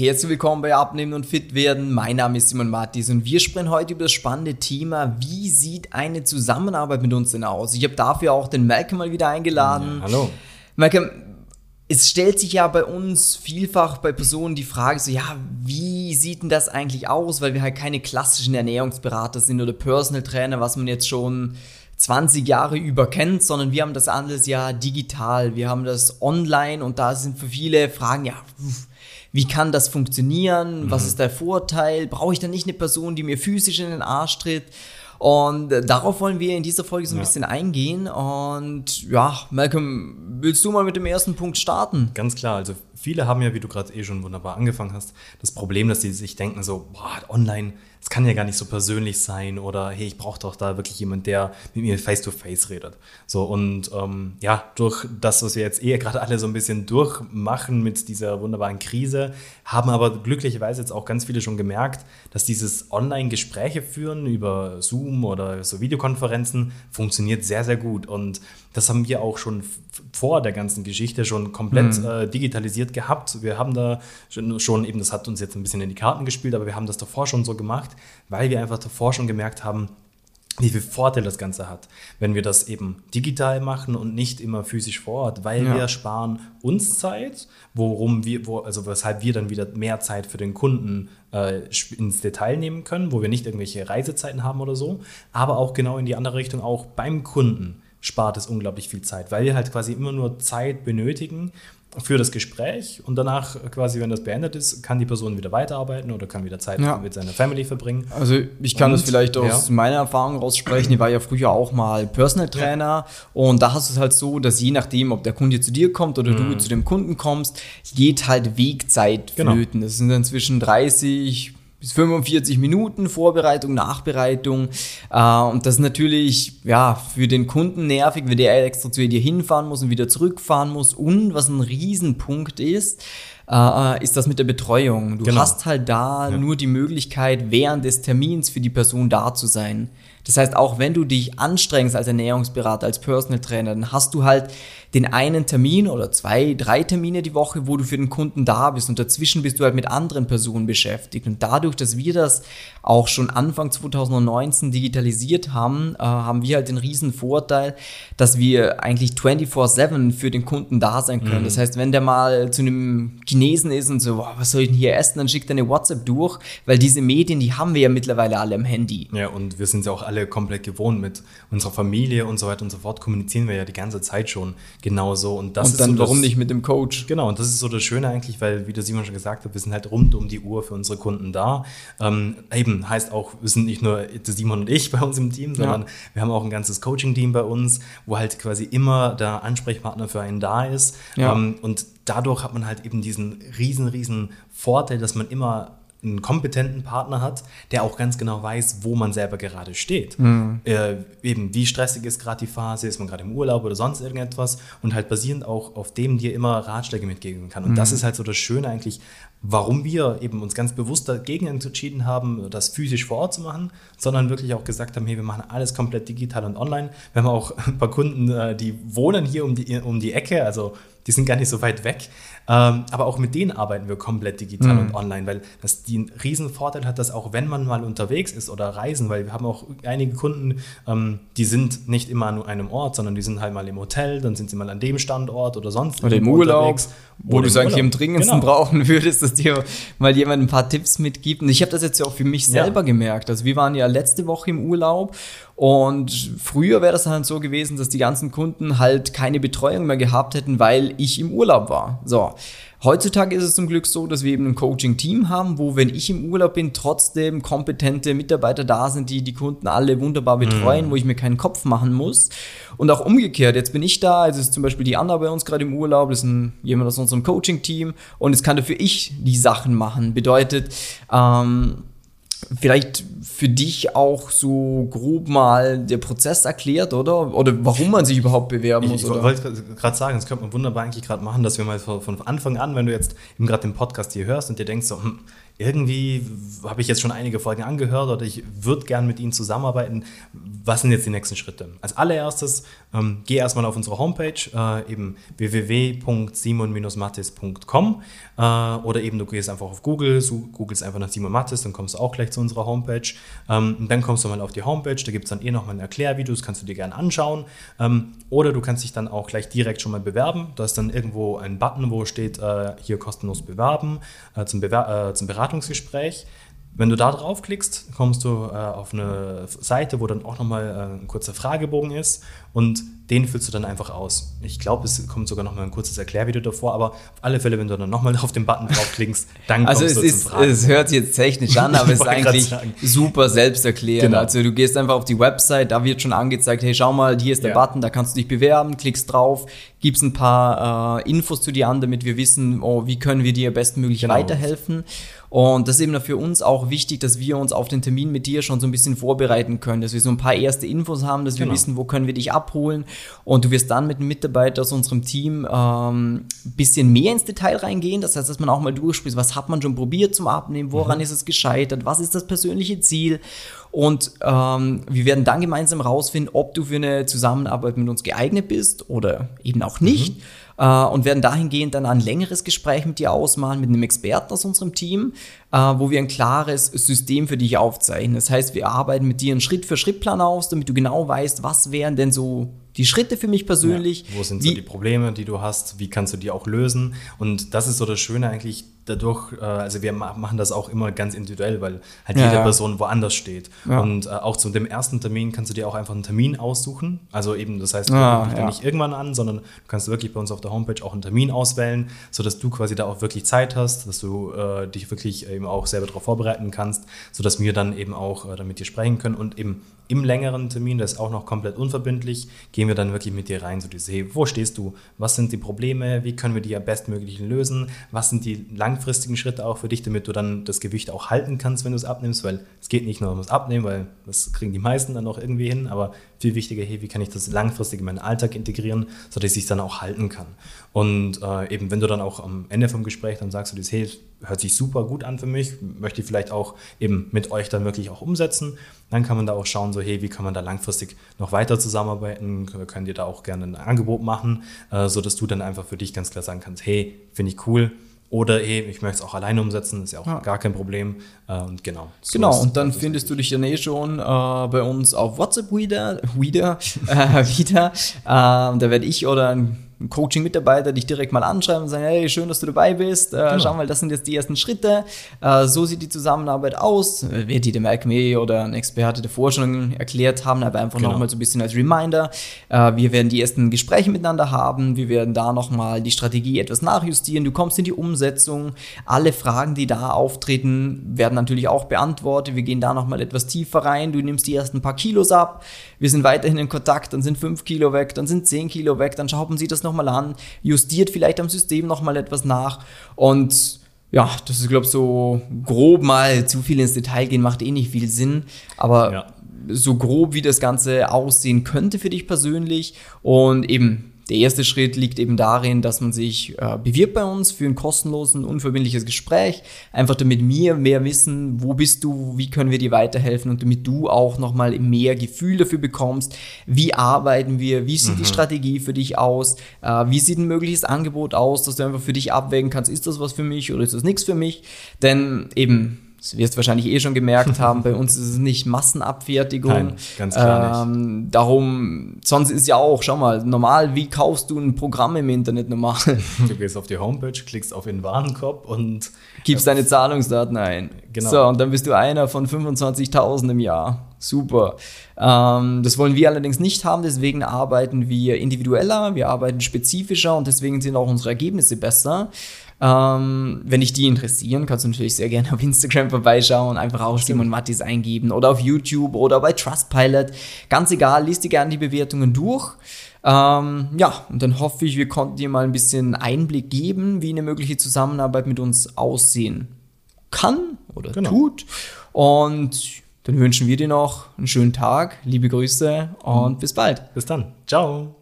Herzlich willkommen bei Abnehmen und Fit werden. Mein Name ist Simon Mattis und wir sprechen heute über das spannende Thema, wie sieht eine Zusammenarbeit mit uns denn aus? Ich habe dafür auch den Malcolm mal wieder eingeladen. Ja, hallo. Malcolm, es stellt sich ja bei uns vielfach bei Personen die Frage so, ja, wie sieht denn das eigentlich aus? Weil wir halt keine klassischen Ernährungsberater sind oder Personal Trainer, was man jetzt schon 20 Jahre über kennt, sondern wir haben das alles ja digital. Wir haben das online und da sind für viele Fragen, ja, wie kann das funktionieren? Mhm. Was ist der Vorteil? Brauche ich da nicht eine Person, die mir physisch in den Arsch tritt? Und äh, darauf wollen wir in dieser Folge so ein ja. bisschen eingehen. Und ja, Malcolm, willst du mal mit dem ersten Punkt starten? Ganz klar, also viele haben ja, wie du gerade eh schon wunderbar angefangen hast, das Problem, dass sie sich denken so, boah, online es kann ja gar nicht so persönlich sein oder hey, ich brauche doch da wirklich jemand, der mit mir face to face redet. So und ähm, ja, durch das, was wir jetzt eher gerade alle so ein bisschen durchmachen mit dieser wunderbaren Krise, haben aber glücklicherweise jetzt auch ganz viele schon gemerkt, dass dieses Online-Gespräche führen über Zoom oder so Videokonferenzen funktioniert sehr, sehr gut und das haben wir auch schon vor der ganzen Geschichte schon komplett mhm. äh, digitalisiert gehabt. Wir haben da schon, schon, eben, das hat uns jetzt ein bisschen in die Karten gespielt, aber wir haben das davor schon so gemacht, weil wir einfach davor schon gemerkt haben, wie viel Vorteil das Ganze hat, wenn wir das eben digital machen und nicht immer physisch vor Ort, weil ja. wir sparen uns Zeit, worum wir, wo, also weshalb wir dann wieder mehr Zeit für den Kunden äh, ins Detail nehmen können, wo wir nicht irgendwelche Reisezeiten haben oder so, aber auch genau in die andere Richtung auch beim Kunden spart es unglaublich viel Zeit, weil wir halt quasi immer nur Zeit benötigen für das Gespräch und danach quasi, wenn das beendet ist, kann die Person wieder weiterarbeiten oder kann wieder Zeit ja. mit seiner Family verbringen. Also ich kann und, das vielleicht aus ja. meiner Erfahrung raussprechen. Ich war ja früher auch mal Personal Trainer ja. und da hast du es halt so, dass je nachdem, ob der Kunde zu dir kommt oder mhm. du zu dem Kunden kommst, geht halt Wegzeit genau. flöten. Das sind dann zwischen 30 bis 45 Minuten Vorbereitung, Nachbereitung. Äh, und das ist natürlich ja, für den Kunden nervig, wenn der extra zu dir hinfahren muss und wieder zurückfahren muss. Und was ein Riesenpunkt ist, äh, ist das mit der Betreuung. Du genau. hast halt da ja. nur die Möglichkeit, während des Termins für die Person da zu sein. Das heißt, auch wenn du dich anstrengst als Ernährungsberater, als Personal Trainer, dann hast du halt den einen Termin oder zwei, drei Termine die Woche, wo du für den Kunden da bist und dazwischen bist du halt mit anderen Personen beschäftigt. Und dadurch, dass wir das auch schon Anfang 2019 digitalisiert haben, äh, haben wir halt den riesen Vorteil, dass wir eigentlich 24-7 für den Kunden da sein können. Mhm. Das heißt, wenn der mal zu einem Chinesen ist und so, wow, was soll ich denn hier essen, dann schickt er eine WhatsApp durch, weil diese Medien, die haben wir ja mittlerweile alle am Handy. Ja, und wir sind ja auch alle komplett gewohnt mit unserer Familie und so weiter und so fort, kommunizieren wir ja die ganze Zeit schon genauso. Und, das und dann, so warum das, nicht mit dem Coach? Genau, und das ist so das Schöne eigentlich, weil, wie der Simon schon gesagt hat, wir sind halt rund um die Uhr für unsere Kunden da. Ähm, eben heißt auch, wir sind nicht nur der Simon und ich bei uns im Team, sondern ja. wir haben auch ein ganzes Coaching-Team bei uns, wo halt quasi immer der Ansprechpartner für einen da ist. Ja. Ähm, und dadurch hat man halt eben diesen riesen, riesen Vorteil, dass man immer einen kompetenten Partner hat, der auch ganz genau weiß, wo man selber gerade steht. Mhm. Äh, eben, wie stressig ist gerade die Phase, ist man gerade im Urlaub oder sonst irgendetwas und halt basierend auch auf dem dir immer Ratschläge mitgeben kann. Und mhm. das ist halt so das Schöne eigentlich, warum wir eben uns ganz bewusst dagegen entschieden haben, das physisch vor Ort zu machen, sondern wirklich auch gesagt haben, hey, wir machen alles komplett digital und online. Wir haben auch ein paar Kunden, äh, die wohnen hier um die, um die Ecke, also die sind gar nicht so weit weg. Ähm, aber auch mit denen arbeiten wir komplett digital mhm. und online, weil das den riesen Vorteil hat, dass auch wenn man mal unterwegs ist oder reisen, weil wir haben auch einige Kunden, ähm, die sind nicht immer an einem Ort, sondern die sind halt mal im Hotel, dann sind sie mal an dem Standort oder sonst oder im Urlaub, wo du es eigentlich im dringendsten genau. brauchen würdest, dass dir mal jemand ein paar Tipps mitgibt. Und ich habe das jetzt ja auch für mich selber ja. gemerkt. Also wir waren ja letzte Woche im Urlaub und früher wäre das halt so gewesen, dass die ganzen Kunden halt keine Betreuung mehr gehabt hätten, weil ich im Urlaub war. So. Heutzutage ist es zum Glück so, dass wir eben ein Coaching-Team haben, wo, wenn ich im Urlaub bin, trotzdem kompetente Mitarbeiter da sind, die die Kunden alle wunderbar betreuen, mhm. wo ich mir keinen Kopf machen muss. Und auch umgekehrt, jetzt bin ich da, also ist zum Beispiel die Anna bei uns gerade im Urlaub, das ist ein, jemand aus unserem Coaching-Team und jetzt kann dafür ich die Sachen machen. Bedeutet, ähm, vielleicht für dich auch so grob mal der Prozess erklärt, oder? Oder warum man sich überhaupt bewerben muss? Ich, ich wollte gerade sagen, das könnte man wunderbar eigentlich gerade machen, dass wir mal von Anfang an, wenn du jetzt eben gerade den Podcast hier hörst und dir denkst so, hm, irgendwie habe ich jetzt schon einige Folgen angehört oder ich würde gern mit Ihnen zusammenarbeiten. Was sind jetzt die nächsten Schritte? Als allererstes ähm, geh erstmal auf unsere Homepage, äh, eben www.simon-mattis.com äh, oder eben du gehst einfach auf Google, so googelst einfach nach Simon Mattis, dann kommst du auch gleich zu unserer Homepage. Ähm, und dann kommst du mal auf die Homepage, da gibt es dann eh nochmal ein Erklärvideo, das kannst du dir gerne anschauen. Ähm, oder du kannst dich dann auch gleich direkt schon mal bewerben. Da ist dann irgendwo ein Button, wo steht, äh, hier kostenlos bewerben äh, zum, Bewer äh, zum Beraten Beratungsgespräch. Wenn du da draufklickst, kommst du äh, auf eine Seite, wo dann auch nochmal äh, ein kurzer Fragebogen ist und den füllst du dann einfach aus. Ich glaube, es kommt sogar nochmal ein kurzes Erklärvideo davor, aber auf alle Fälle, wenn du dann nochmal auf den Button draufklickst, dann also kommst du ist, zum Fragen. Es hört sich jetzt technisch an, aber es ist eigentlich super selbsterklärend. Genau. Also du gehst einfach auf die Website, da wird schon angezeigt, hey, schau mal, hier ist der ja. Button, da kannst du dich bewerben, klickst drauf, gibst ein paar äh, Infos zu dir an, damit wir wissen, oh, wie können wir dir bestmöglich genau. weiterhelfen. Und das ist eben für uns auch wichtig, dass wir uns auf den Termin mit dir schon so ein bisschen vorbereiten können, dass wir so ein paar erste Infos haben, dass wir genau. wissen, wo können wir dich abholen. Und du wirst dann mit einem Mitarbeiter aus unserem Team ähm, bisschen mehr ins Detail reingehen. Das heißt, dass man auch mal durchspricht, was hat man schon probiert zum Abnehmen, woran mhm. ist es gescheitert, was ist das persönliche Ziel. Und ähm, wir werden dann gemeinsam herausfinden, ob du für eine Zusammenarbeit mit uns geeignet bist oder eben auch nicht. Mhm äh, und werden dahingehend dann ein längeres Gespräch mit dir ausmalen, mit einem Experten aus unserem Team, äh, wo wir ein klares System für dich aufzeichnen. Das heißt, wir arbeiten mit dir einen Schritt-für-Schritt-Plan aus, damit du genau weißt, was wären denn so die Schritte für mich persönlich. Ja, wo sind so die Probleme, die du hast? Wie kannst du die auch lösen? Und das ist so das Schöne eigentlich dadurch, äh, also wir machen das auch immer ganz individuell, weil halt ja, jede Person woanders steht. Ja. Und äh, auch zu dem ersten Termin kannst du dir auch einfach einen Termin aussuchen. Also eben, das heißt, du ah, ja. nicht irgendwann an, sondern du kannst wirklich bei uns auf der Homepage auch einen Termin auswählen, sodass du quasi da auch wirklich Zeit hast, dass du äh, dich wirklich eben auch selber darauf vorbereiten kannst, sodass wir dann eben auch äh, damit dir sprechen können und eben im längeren Termin, das ist auch noch komplett unverbindlich, gehen wir dann wirklich mit dir rein, so diese, hey, wo stehst du? Was sind die Probleme? Wie können wir die am bestmöglichen lösen? Was sind die langfristigen Schritte auch für dich, damit du dann das Gewicht auch halten kannst, wenn du es abnimmst? Weil es geht nicht nur ums Abnehmen, weil das kriegen die meisten dann auch irgendwie hin, aber viel wichtiger, hey, wie kann ich das langfristig in meinen Alltag integrieren, sodass ich es dann auch halten kann. Und äh, eben, wenn du dann auch am Ende vom Gespräch dann sagst du das, hey, hört sich super gut an für mich, möchte ich vielleicht auch eben mit euch dann wirklich auch umsetzen. Dann kann man da auch schauen, so hey, wie kann man da langfristig noch weiter zusammenarbeiten? Können dir da auch gerne ein Angebot machen, äh, sodass du dann einfach für dich ganz klar sagen kannst, hey, finde ich cool, oder hey, ich möchte es auch alleine umsetzen, ist ja auch ja. gar kein Problem. Äh, und genau. So genau, und dann findest du dich dann eh schon äh, bei uns auf WhatsApp wieder, wieder, äh, wieder. Ähm, da werde ich oder ein Coaching-Mitarbeiter dich direkt mal anschreiben und sagen, hey, schön, dass du dabei bist. Äh, genau. Schau mal, das sind jetzt die ersten Schritte. Äh, so sieht die Zusammenarbeit aus. Äh, wird die dem Alchemy oder ein Experte davor schon erklärt haben, aber einfach genau. nochmal so ein bisschen als Reminder. Äh, wir werden die ersten Gespräche miteinander haben. Wir werden da nochmal die Strategie etwas nachjustieren. Du kommst in die Umsetzung. Alle Fragen, die da auftreten, werden natürlich auch beantwortet. Wir gehen da nochmal etwas tiefer rein. Du nimmst die ersten paar Kilos ab. Wir sind weiterhin in Kontakt. Dann sind fünf Kilo weg, dann sind zehn Kilo weg. Dann schauen Sie das noch nochmal an, justiert vielleicht am System nochmal etwas nach und ja, das ist, glaube ich, so grob mal zu viel ins Detail gehen, macht eh nicht viel Sinn, aber ja. so grob, wie das Ganze aussehen könnte für dich persönlich und eben der erste Schritt liegt eben darin, dass man sich äh, bewirbt bei uns für ein kostenlosen, unverbindliches Gespräch. Einfach damit wir mehr wissen, wo bist du, wie können wir dir weiterhelfen und damit du auch nochmal mehr Gefühl dafür bekommst, wie arbeiten wir, wie sieht mhm. die Strategie für dich aus, äh, wie sieht ein mögliches Angebot aus, dass du einfach für dich abwägen kannst, ist das was für mich oder ist das nichts für mich. Denn eben das wirst du wahrscheinlich eh schon gemerkt haben, bei uns ist es nicht Massenabfertigung. Nein, ganz klar ähm, nicht. Darum, sonst ist ja auch, schau mal, normal, wie kaufst du ein Programm im Internet normal? Du gehst auf die Homepage, klickst auf den Warenkorb und gibst deine Zahlungsdaten ein. Genau. So, und dann bist du einer von 25.000 im Jahr. Super. Ähm, das wollen wir allerdings nicht haben, deswegen arbeiten wir individueller, wir arbeiten spezifischer und deswegen sind auch unsere Ergebnisse besser. Ähm, wenn dich die interessieren, kannst du natürlich sehr gerne auf Instagram vorbeischauen, einfach auch Simon Mattis eingeben oder auf YouTube oder bei Trustpilot. Ganz egal, liest dir gerne die Bewertungen durch. Ähm, ja, und dann hoffe ich, wir konnten dir mal ein bisschen Einblick geben, wie eine mögliche Zusammenarbeit mit uns aussehen kann oder genau. tut. Und dann wünschen wir dir noch einen schönen Tag, liebe Grüße und bis bald. Bis dann. Ciao.